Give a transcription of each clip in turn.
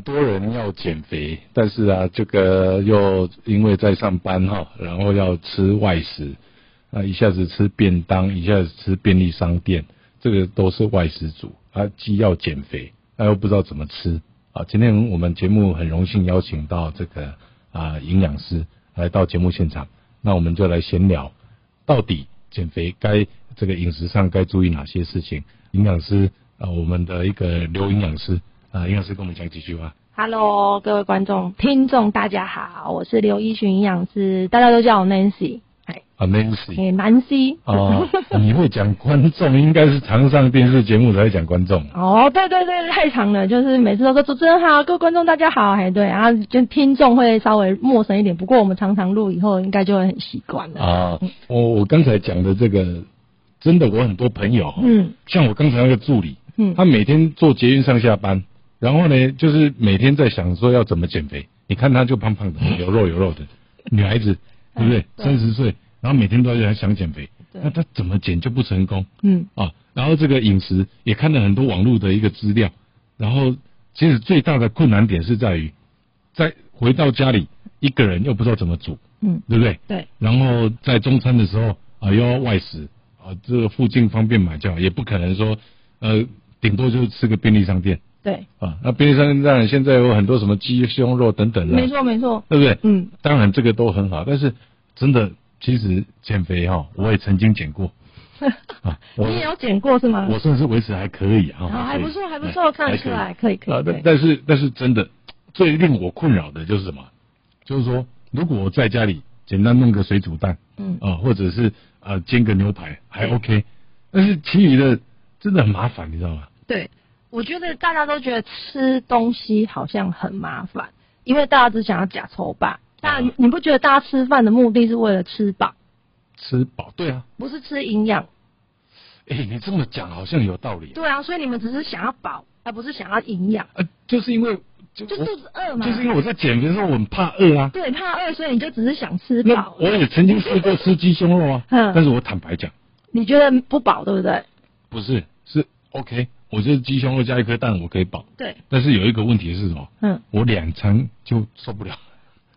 多人要减肥，但是啊，这个又因为在上班哈，然后要吃外食，啊，一下子吃便当，一下子吃便利商店，这个都是外食族啊，既要减肥，他又不知道怎么吃啊。今天我们节目很荣幸邀请到这个啊营养师来到节目现场，那我们就来闲聊，到底减肥该这个饮食上该注意哪些事情？营养师啊，我们的一个刘营养师。啊，营养师跟我们讲几句话。Hello，各位观众、听众，大家好，我是刘一群营养师，大家都叫我 Nancy。啊，Nancy。南希。哦，你会讲观众，应该是常上电视节目才会讲观众。哦，对对对，太长了，就是每次都说主持人好，各位观众大家好，哎对，然后就听众会稍微陌生一点，不过我们常常录以后，应该就会很习惯了。啊，我我刚才讲的这个，真的，我很多朋友，嗯，像我刚才那个助理，嗯，他每天坐捷运上下班。然后呢，就是每天在想说要怎么减肥。你看她就胖胖的，有肉有肉的 女孩子，对不对？三十岁，然后每天都在想减肥，那她怎么减就不成功？嗯啊，然后这个饮食也看了很多网络的一个资料，然后其实最大的困难点是在于，在回到家里一个人又不知道怎么煮，嗯，对不对？对。然后在中餐的时候啊，又要外食啊，这个附近方便买就好，也不可能说呃，顶多就是吃个便利商店。对啊，那便利商店当然现在有很多什么鸡胸肉等等的，没错没错，对不对？嗯，当然这个都很好，但是真的其实减肥哈，我也曾经减过 啊，你也有减过是吗？我算是维持还可以啊，还不错还不错，看得出来可以可以。啊，但但是但是真的最令我困扰的就是什么？就是说如果我在家里简单弄个水煮蛋，嗯啊，或者是呃煎个牛排还 OK，但是其余的真的很麻烦，你知道吗？对。我觉得大家都觉得吃东西好像很麻烦，因为大家只想要假筹吧。但你不觉得大家吃饭的目的是为了吃饱？吃饱，对啊。不是吃营养。哎，你这么讲好像有道理。对啊，所以你们只是想要饱，而不是想要营养。呃，就是因为就肚子饿嘛。就是因为我在减肥的时候我很怕饿啊。对，怕饿，所以你就只是想吃饱。我也曾经试过吃鸡胸肉啊，但是我坦白讲，你觉得不饱对不对？不是，是 OK。我就是鸡胸肉加一颗蛋，我可以饱。对。但是有一个问题是什么？嗯。我两餐就受不了。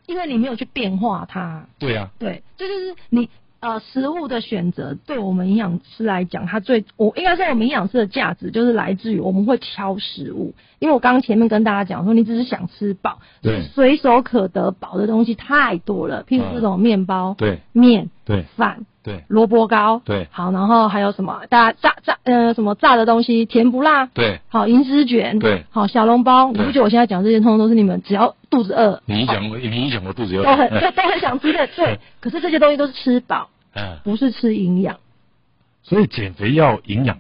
因为你没有去变化它。对呀。对，这就是你呃食物的选择，对我们营养师来讲，它最我应该说我们营养师的价值就是来自于我们会挑食物。因为我刚刚前面跟大家讲说，你只是想吃饱，对，随手可得饱的东西太多了，譬如这种面包，对，面，对，饭。对，萝卜糕，对，好，然后还有什么？大家炸炸呃，什么炸的东西，甜不辣？对，好，银丝卷，对，好，小笼包。你不觉得我现在讲这些，通通都是你们只要肚子饿，你讲过，你讲我肚子饿，都很都很想吃的，对。可是这些东西都是吃饱，嗯，不是吃营养。所以减肥要营养。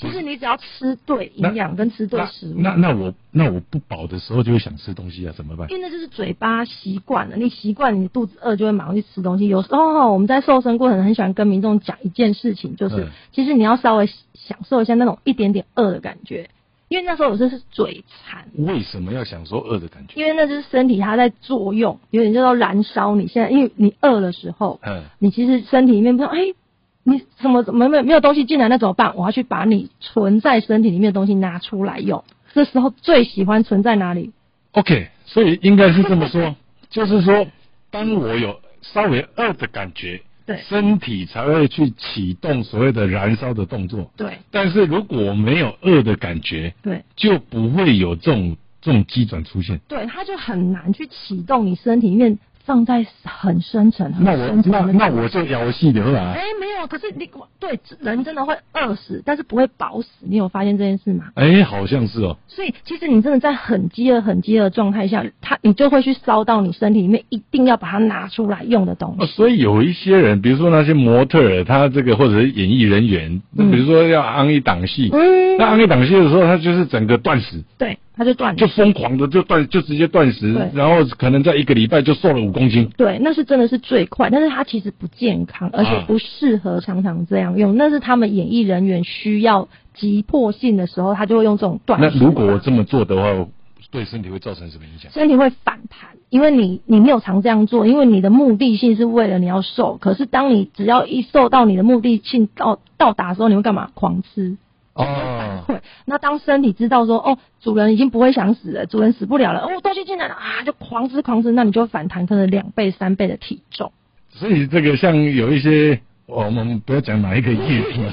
对，其实你只要吃对营养跟吃对食物。那那我那我不饱的时候就会想吃东西啊，怎么办？因为那就是嘴巴习惯了，你习惯你肚子饿就会马上去吃东西。有时候我们在瘦身过程很喜欢跟民众讲一件事情，就是其实你要稍微享受一下那种一点点饿的感觉，因为那时候我就是嘴馋。为什么要享受饿的感觉？因为那就是身体它在作用，有点叫做燃烧。你现在因为你饿的时候，嗯，你其实身体里面不知道哎。你什么没没没有东西进来那怎么办？我要去把你存在身体里面的东西拿出来用。这时候最喜欢存在哪里？OK，所以应该是这么说，就是说，当我有稍微饿的感觉，对，身体才会去启动所谓的燃烧的动作。对，但是如果没有饿的感觉，对，就不会有这种这种机转出现。对，它就很难去启动你身体里面。放在很深层、很深层那那我就游戏流了。哎，没有，可是你对人真的会饿死，但是不会饱死。你有发现这件事吗？哎，好像是哦。所以其实你真的在很饥饿、很饥饿的状态下，它你就会去烧到你身体里面一定要把它拿出来用的东西。所以有一些人，比如说那些模特儿，他这个或者是演艺人员，那比如说要安一档戏，那安一档戏的时候，他就是整个断食。对。他就断，就疯狂的就断，就直接断食，然后可能在一个礼拜就瘦了五公斤。对，那是真的是最快，但是它其实不健康，而且不适合常常这样用。那是他们演艺人员需要急迫性的时候，他就会用这种断。那如果我这么做的话，对身体会造成什么影响？身体会反弹，因为你你没有常这样做，因为你的目的性是为了你要瘦。可是当你只要一瘦到你的目的性到到达的时候，你会干嘛？狂吃。哦，那当身体知道说，哦，主人已经不会想死了，主人死不了了，哦，东西进来了啊，就狂吃狂吃，那你就反弹可能两倍三倍的体重。所以这个像有一些，我们不要讲哪一个业品啊，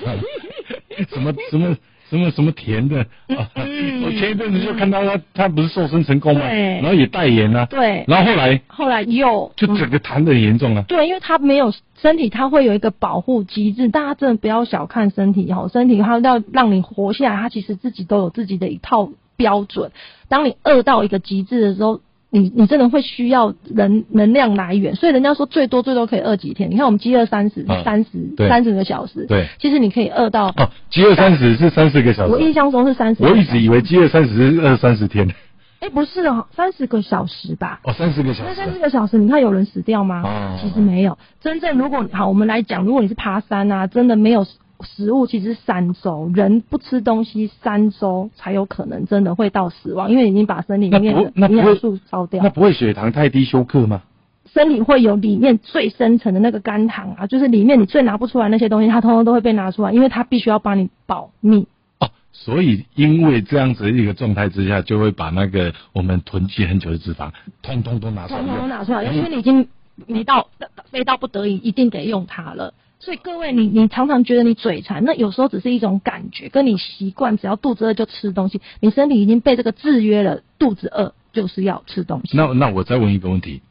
什么什么。什么什么甜的啊！我前一阵子就看到他，他不是瘦身成功嘛，然后也代言啊，对，然后后来后来又就整个痰的严重了。对，因为他没有身体，他会有一个保护机制，大家真的不要小看身体哈，身体它要让你活下来，它其实自己都有自己的一套标准。当你饿到一个极致的时候。你你真的会需要能能量来源，所以人家说最多最多可以饿几天。你看我们饥饿三十三十三十个小时，对，其实你可以饿到哦，饥饿三十是三十个小时。我印象中是三十。我一直以为饥饿三十是饿三十天。哎，不是哦，三十个小时吧？哦，三十个小时。那三十个小时，你看有人死掉吗？哦，其实没有。真正如果好，我们来讲，如果你是爬山啊，真的没有。食物其实三周，人不吃东西三周才有可能真的会到死亡，因为已经把身体里面的营养素烧掉。那不会血糖太低休克吗？身体会有里面最深层的那个肝糖啊，就是里面你最拿不出来那些东西，它通通都会被拿出来，因为它必须要帮你保密。哦，所以因为这样子一个状态之下，就会把那个我们囤积很久的脂肪，通通都拿出来。通通都拿出来，因为你已经没到非到不得已一定得用它了。所以各位，你你常常觉得你嘴馋，那有时候只是一种感觉，跟你习惯，只要肚子饿就吃东西，你身体已经被这个制约了，肚子饿就是要吃东西。那那我再问一个问题，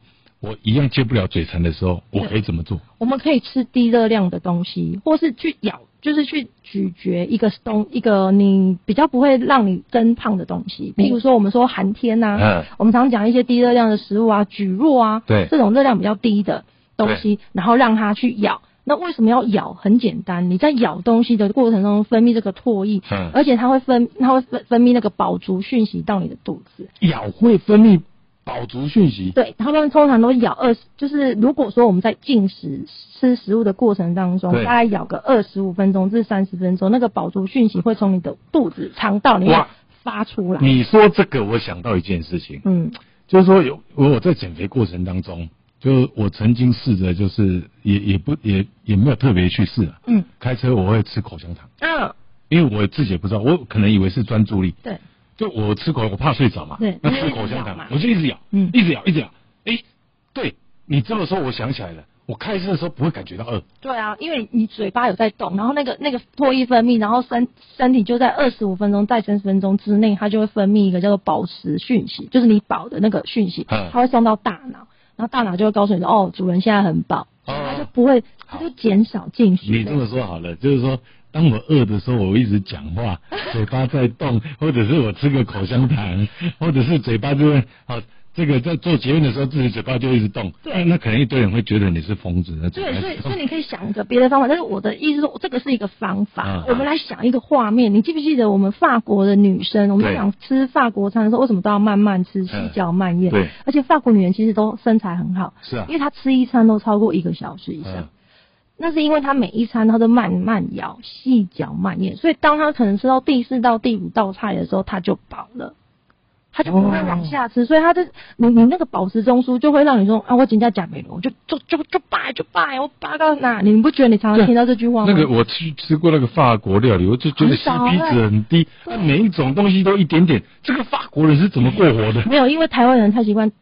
我一样戒不了嘴馋的时候，我可以怎么做？我们可以吃低热量的东西，或是去咬，就是去咀嚼一个东一个你比较不会让你增胖的东西，譬如说我们说寒天呐，嗯，我们常讲一些低热量的食物啊，蒟蒻啊，对，这种热量比较低的东西，然后让它去咬。那为什么要咬？很简单，你在咬东西的过程中分泌这个唾液，嗯，而且它会分，它会分分泌那个饱足讯息到你的肚子。咬会分泌饱足讯息？对，他们通常都咬二十，就是如果说我们在进食吃食物的过程当中，大概咬个二十五分钟至三十分钟，那个饱足讯息会从你的肚子肠道里面发出来。你说这个，我想到一件事情，嗯，就是说有我在减肥过程当中。就我曾经试着，就是也也不也也没有特别去试。嗯。开车我会吃口香糖。嗯。因为我自己也不知道，我可能以为是专注力。对。就我吃口，我怕睡着嘛。对。那吃口香糖，我就一直咬，嗯，一直咬，一直咬。哎，对，你这么说，我想起来了，我开车的时候不会感觉到饿。对啊，因为你嘴巴有在动，然后那个那个唾液分泌，然后身身体就在二十五分钟再三十分钟之内，它就会分泌一个叫做饱食讯息，就是你饱的那个讯息，它会送到大脑。然后大脑就会告诉你说，哦，主人现在很饱，它就不会，它就减少进食。你这么说好了，就是说，当我饿的时候，我一直讲话，嘴巴在动，或者是我吃个口香糖，或者是嘴巴就会好。这个在做结论的时候，自己嘴巴就一直动，对，那可能一堆人会觉得你是疯子。对，所以所以你可以想一个别的方法，但是我的意思说，这个是一个方法。我们来想一个画面，你记不记得我们法国的女生，我们想吃法国餐的时候，为什么都要慢慢吃，细嚼慢咽？对，而且法国女人其实都身材很好，是啊，因为她吃一餐都超过一个小时以上，那是因为她每一餐她都慢慢咬，细嚼慢咽，所以当她可能吃到第四到第五道菜的时候，她就饱了。他就不会往下吃，所以他的你你那个饱食中枢就会让你说啊，我今天减肥了，我就就就就拜就拜，我拜到哪？你不觉得你常常听到这句话吗？那个我去吃过那个法国料理，我就觉得 CP 值很低，每一种东西都一点点。这个法国人是怎么过活的？没有，因为台湾人太习惯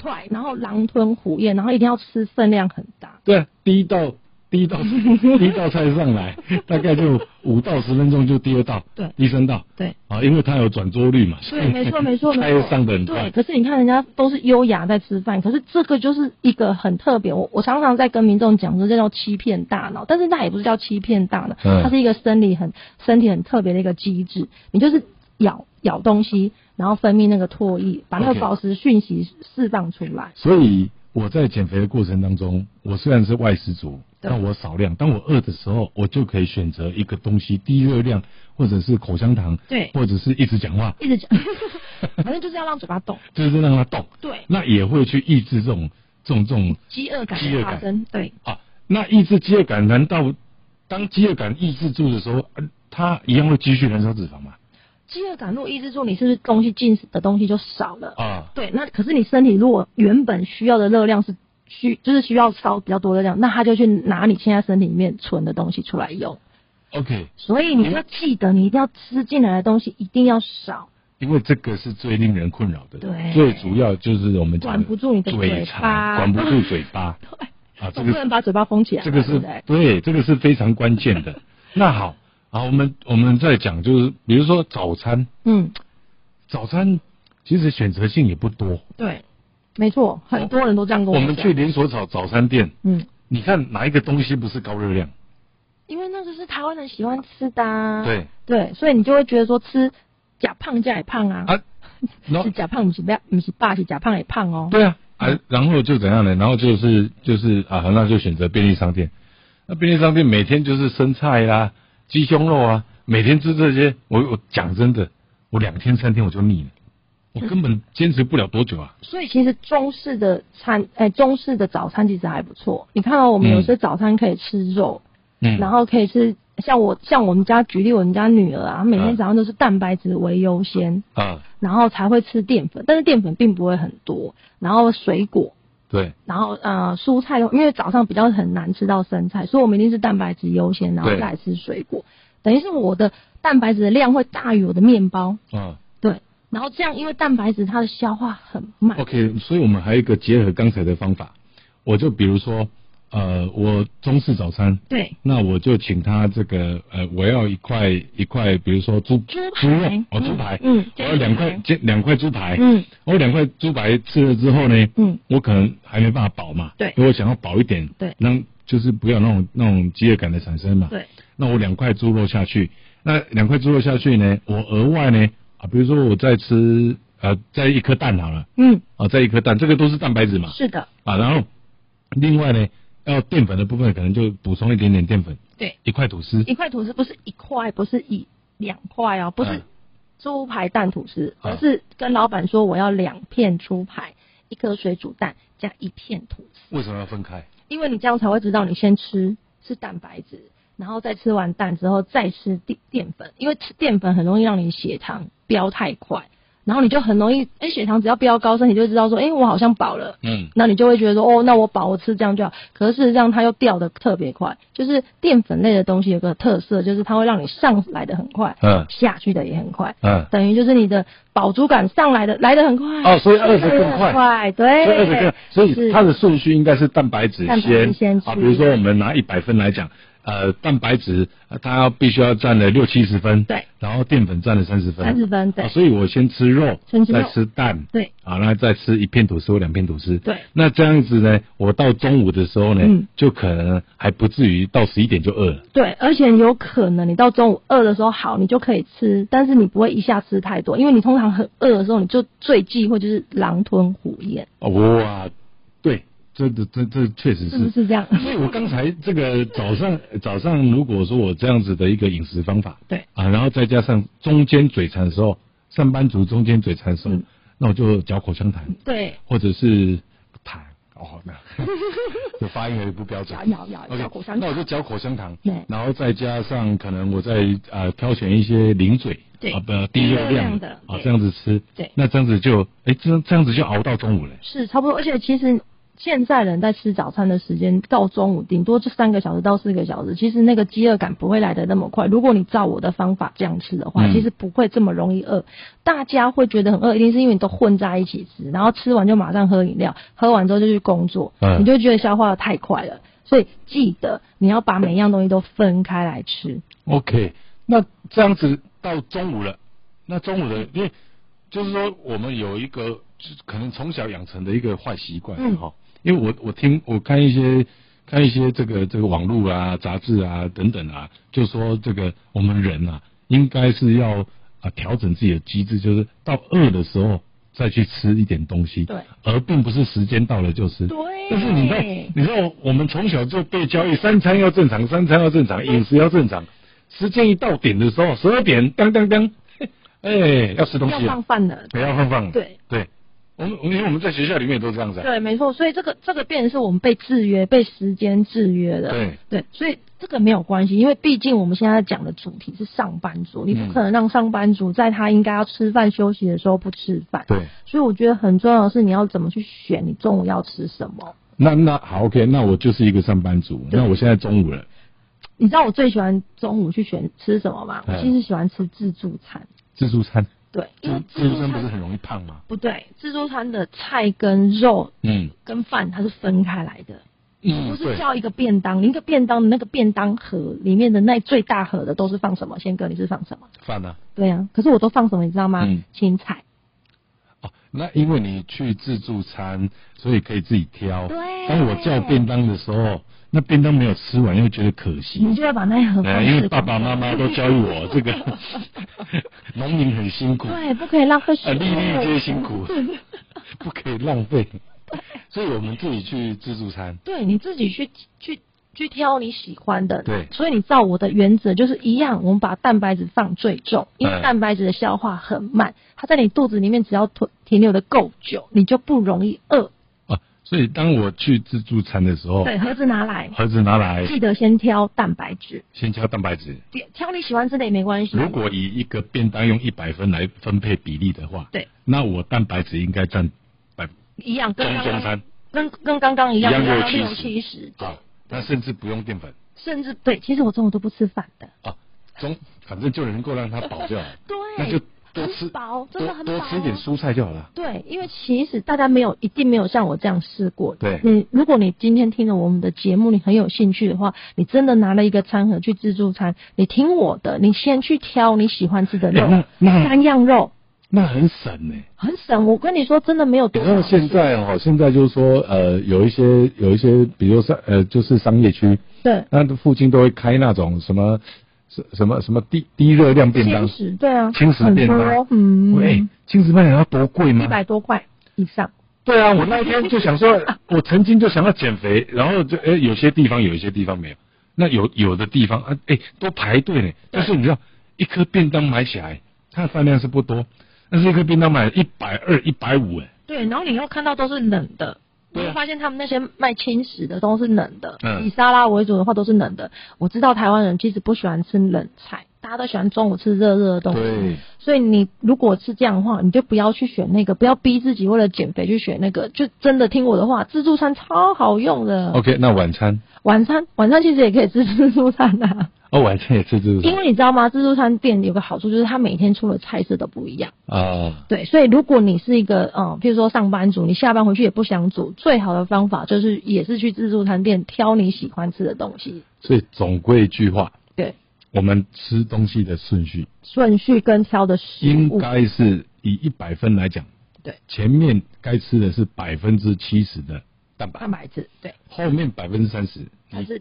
快，然后狼吞虎咽，然后一定要吃分量很大。对，第一道。第一道 第一道菜上来，大概就五到十分钟就第二道，对，第三道，对，啊，因为它有转桌率嘛，对，没错没错，菜又上的很快。对，可是你看人家都是优雅在吃饭，可是这个就是一个很特别。我我常常在跟民众讲说，这叫欺骗大脑，但是那也不是叫欺骗大脑，它是一个生理很身体很特别的一个机制。你就是咬咬东西，然后分泌那个唾液，把那个宝石讯息释放出来。所以。我在减肥的过程当中，我虽然是外食族，但我少量。当我饿的时候，我就可以选择一个东西，低热量，或者是口香糖，对，或者是一直讲话，一直讲，反正就是要让嘴巴动，就是让它动，对，那也会去抑制这种这种这种饥饿感的发生，对。啊，那抑制饥饿感，难道当饥饿感抑制住的时候，它一样会继续燃烧脂肪吗？饥饿感如果抑制住，你是不是东西进的东西就少了啊？对，那可是你身体如果原本需要的热量是需，就是需要烧比较多的量，那他就去拿你现在身体里面存的东西出来用。OK，所以你要记得，你一定要吃进来的东西一定要少。因为这个是最令人困扰的，对，最主要就是我们管不住你的嘴巴，管不住嘴巴，对，啊，这个不能把嘴巴封起来，这个是对，这个是非常关键的。那好，啊，我们我们再讲就是，比如说早餐，嗯，早餐其实选择性也不多，对，没错，很多人都这样跟我我们去连锁早早餐店，嗯，你看哪一个东西不是高热量？因为那个是台湾人喜欢吃的，对对，所以你就会觉得说吃。假胖假也胖啊！啊，是假胖不是不要不是霸气，假胖也胖哦。对啊，啊，然后就怎样呢？然后就是就是啊，那就选择便利商店。那便利商店每天就是生菜啦、鸡胸肉啊，每天吃这些。我我讲真的，我两天三天我就腻了，我根本坚持不了多久啊。所以其实中式的餐，哎，中式的早餐其实还不错。你看到我们有些早餐可以吃肉，嗯，然后可以吃。像我像我们家举例，我们家女儿啊，每天早上都是蛋白质为优先啊，然后才会吃淀粉，但是淀粉并不会很多，然后水果对，然后呃蔬菜，因为早上比较很难吃到生菜，所以我们一定是蛋白质优先，然后再来吃水果，等于是我的蛋白质的量会大于我的面包。啊，对，然后这样因为蛋白质它的消化很慢，OK，所以我们还有一个结合刚才的方法，我就比如说。呃，我中式早餐，对，那我就请他这个呃，我要一块一块，比如说猪猪猪肉哦，猪排，嗯，我要两块两两块猪排，嗯，我两块猪排吃了之后呢，嗯，我可能还没办法饱嘛，对，因为我想要饱一点，对，那就是不要那种那种饥饿感的产生嘛，对，那我两块猪肉下去，那两块猪肉下去呢，我额外呢啊，比如说我在吃呃在一颗蛋好了，嗯，啊在一颗蛋，这个都是蛋白质嘛，是的，啊，然后另外呢。要淀粉的部分，可能就补充一点点淀粉。对，一块吐司。一块吐司不是一块，不是一两块哦，不是猪排蛋吐司，而是跟老板说我要两片猪排，一颗水煮蛋加一片吐司。为什么要分开？因为你这样才会知道你先吃是蛋白质，然后再吃完蛋之后再吃淀淀粉，因为吃淀粉很容易让你血糖飙太快。然后你就很容易，哎，血糖只要飙高，身体就知道说，哎，我好像饱了。嗯。那你就会觉得说，哦，那我饱，我吃这样就好。可是事实上，它又掉的特别快。就是淀粉类的东西有个特色，就是它会让你上来的很快，嗯，下去的也很快，嗯。等于就是你的饱足感上来的来的很快。哦，所以二十更快。快，对。所以二十更，所以它的顺序应该是蛋白质先啊。比如说我们拿一百分来讲。呃，蛋白质它要必须要占了六七十分，对，然后淀粉占了三十分，三十分，对，所以我先吃肉，再吃蛋，对，啊，然后再吃一片吐司或两片吐司，对，那这样子呢，我到中午的时候呢，就可能还不至于到十一点就饿了，对，而且有可能你到中午饿的时候好，你就可以吃，但是你不会一下吃太多，因为你通常很饿的时候，你就最忌讳就是狼吞虎咽，哇，对。这这这这确实是。是这样，所以我刚才这个早上 早上如果说我这样子的一个饮食方法，对。啊，然后再加上中间嘴馋的时候，上班族中间嘴馋的时候，那我就嚼口香糖，对，或者是糖，哦那，就发音也不标准，咬咬咬口香糖，那我就嚼口香糖，对，然后再加上可能我再呃挑选一些零嘴，对啊不低热量的啊这样子吃，对，那这样子就哎这这样子就熬到中午了，是差不多，而且其实。现在人在吃早餐的时间到中午，顶多就三个小时到四个小时。其实那个饥饿感不会来的那么快。如果你照我的方法这样吃的话，其实不会这么容易饿。大家会觉得很饿，一定是因为你都混在一起吃，然后吃完就马上喝饮料，喝完之后就去工作，你就觉得消化的太快了。所以记得你要把每样东西都分开来吃。OK，那这样子到中午了，那中午的因为就是说我们有一个就可能从小养成的一个坏习惯哈。因为我我听我看一些看一些这个这个网络啊杂志啊等等啊，就说这个我们人啊应该是要啊调整自己的机制，就是到饿的时候再去吃一点东西，对，而并不是时间到了就吃，对。但是你知道你知道我们从小就被教育三餐要正常，三餐要正常，饮食要正常，时间一到点的时候，十二点当当当，哎要吃东西了，要放饭了，不要放饭，对。对。我们因为我们在学校里面也都这样子。对，没错，所以这个这个变成是我们被制约、被时间制约的。对对，所以这个没有关系，因为毕竟我们现在讲的主题是上班族，你不可能让上班族在他应该要吃饭休息的时候不吃饭。对。所以我觉得很重要的是你要怎么去选你中午要吃什么。那那好，OK，那我就是一个上班族，那我现在中午了，你知道我最喜欢中午去选吃什么吗？我其实喜欢吃自助餐。自助餐。对，因为自助餐不是很容易胖吗？不对，自助餐的菜跟肉，嗯，跟饭它是分开来的。嗯，不是叫一个便当，一个便当的那个便当盒里面的那最大盒的都是放什么？先哥，你是放什么？饭呢？对啊，可是我都放什么？你知道吗？嗯，青菜。哦，那因为你去自助餐，所以可以自己挑。对。当我叫便当的时候。那便当没有吃完，又觉得可惜。你就要把那盒放。因为爸爸妈妈都教育我，这个农民很辛苦。对，不可以浪费。啊，粒粒皆辛苦，不可以浪费。所以我们自己去自助餐。对，你自己去去去挑你喜欢的。对。所以你照我的原则就是一样，我们把蛋白质放最重，因为蛋白质的消化很慢，它在你肚子里面只要停停留的够久，你就不容易饿。所以当我去自助餐的时候，对盒子拿来，盒子拿来，记得先挑蛋白质，先挑蛋白质，挑你喜欢吃的也没关系。如果以一个便当用一百分来分配比例的话，对，那我蛋白质应该占百一样，跟中餐。跟跟刚刚一样，一样六七十，好，那甚至不用淀粉，甚至对，其实我中午都不吃饭的啊，中反正就能够让它饱就好，对，那就。多吃饱，真的很多吃一点蔬菜就好了。对，因为其实大家没有一定没有像我这样试过。对，你如果你今天听了我们的节目，你很有兴趣的话，你真的拿了一个餐盒去自助餐，你听我的，你先去挑你喜欢吃的肉，三样肉，那很省呢，很省。我跟你说，真的没有多。那现在哦，现在就是说，呃，有一些有一些，比如商呃，就是商业区，对，那附近都会开那种什么。什么什么低低热量便当？轻食对啊，轻食便当。嗯，喂，轻食便当要多贵吗？一百多块以上。对啊，我那一天就想说，我曾经就想要减肥，然后就哎，有些地方有一些地方没有，那有有的地方啊，哎，都排队呢。但是你知道，一颗便当买起来，它的饭量是不多，但是一颗便当买一百二、一百五哎。对，然后你又看到都是冷的。你会发现他们那些卖轻食的都是冷的，以沙拉为主的话都是冷的。我知道台湾人其实不喜欢吃冷菜，大家都喜欢中午吃热热的东西。所以你如果是这样的话，你就不要去选那个，不要逼自己为了减肥去选那个，就真的听我的话，自助餐超好用的。OK，那晚餐？晚餐晚餐其实也可以吃自助餐的。哦，晚餐也吃自助餐。因为你知道吗？自助餐店有个好处就是它每天出的菜色都不一样。啊。对，所以如果你是一个嗯，譬如说上班族，你下班回去也不想煮，最好的方法就是也是去自助餐店挑你喜欢吃的东西。所以总归一句话。对。我们吃东西的顺序。顺序跟挑的食物。应该是以一百分来讲。对。前面该吃的是百分之七十的蛋白。蛋白质，对。后面百分之三十。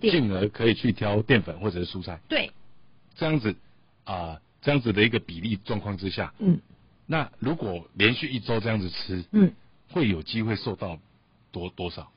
进而可以去挑淀粉或者是蔬菜。对，这样子啊，这样子的一个比例状况之下，嗯，那如果连续一周这样子吃，嗯，会有机会瘦到多多少？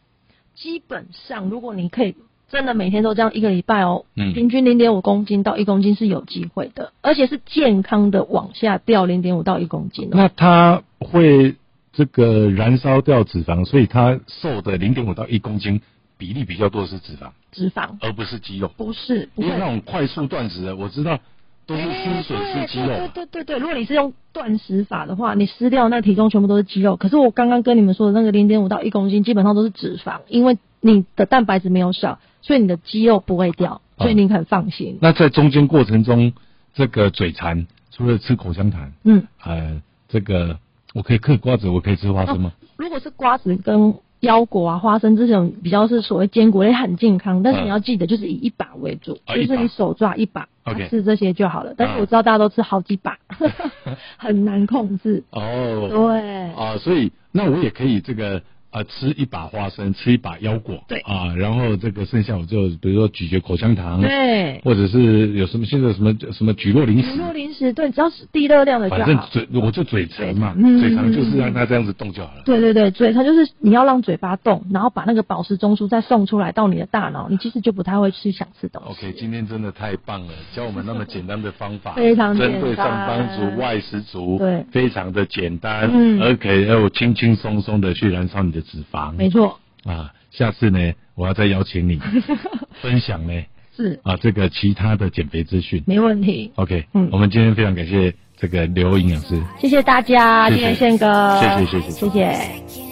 基本上，如果你可以真的每天都这样一个礼拜哦，嗯，平均零点五公斤到一公斤是有机会的，而且是健康的往下掉零点五到一公斤。那它会这个燃烧掉脂肪，所以它瘦的零点五到一公斤。比例比较多的是脂肪，脂肪，而不是肌肉，不是，因为那种快速断食的，我知道都是失水是肌肉。对对对对，如果你是用断食法的话，你失掉那体重全部都是肌肉。可是我刚刚跟你们说的那个零点五到一公斤，基本上都是脂肪，因为你的蛋白质没有少，所以你的肌肉不会掉，所以你很放心。那在中间过程中，这个嘴馋，除了吃口香糖，嗯，呃，这个我可以嗑瓜子，我可以吃花生吗？如果是瓜子跟腰果啊，花生这种比较是所谓坚果类很健康，但是你要记得就是以一把为主，就是你手抓一把吃这些就好了。但是我知道大家都吃好几把，很难控制。哦，对啊，所以那我也可以这个。啊，吃一把花生，吃一把腰果，对啊，然后这个剩下我就比如说咀嚼口香糖，对，或者是有什么现在什么什么咀落零食，咀落零食，对，只要是低热量的就好。反正嘴我就嘴馋嘛，嘴馋就是让它这样子动就好了。对对对，嘴馋就是你要让嘴巴动，然后把那个饱食中枢再送出来到你的大脑，你其实就不太会去想吃东西。OK，今天真的太棒了，教我们那么简单的方法，非常针对上班族、外食族，对，非常的简单，嗯，而且又轻轻松松的去燃烧你的脂肪，没错。啊，下次呢，我要再邀请你 分享呢。是啊，这个其他的减肥资讯。没问题。OK，嗯，我们今天非常感谢这个刘营养师。谢谢大家，谢谢宪哥。谢谢谢谢谢谢。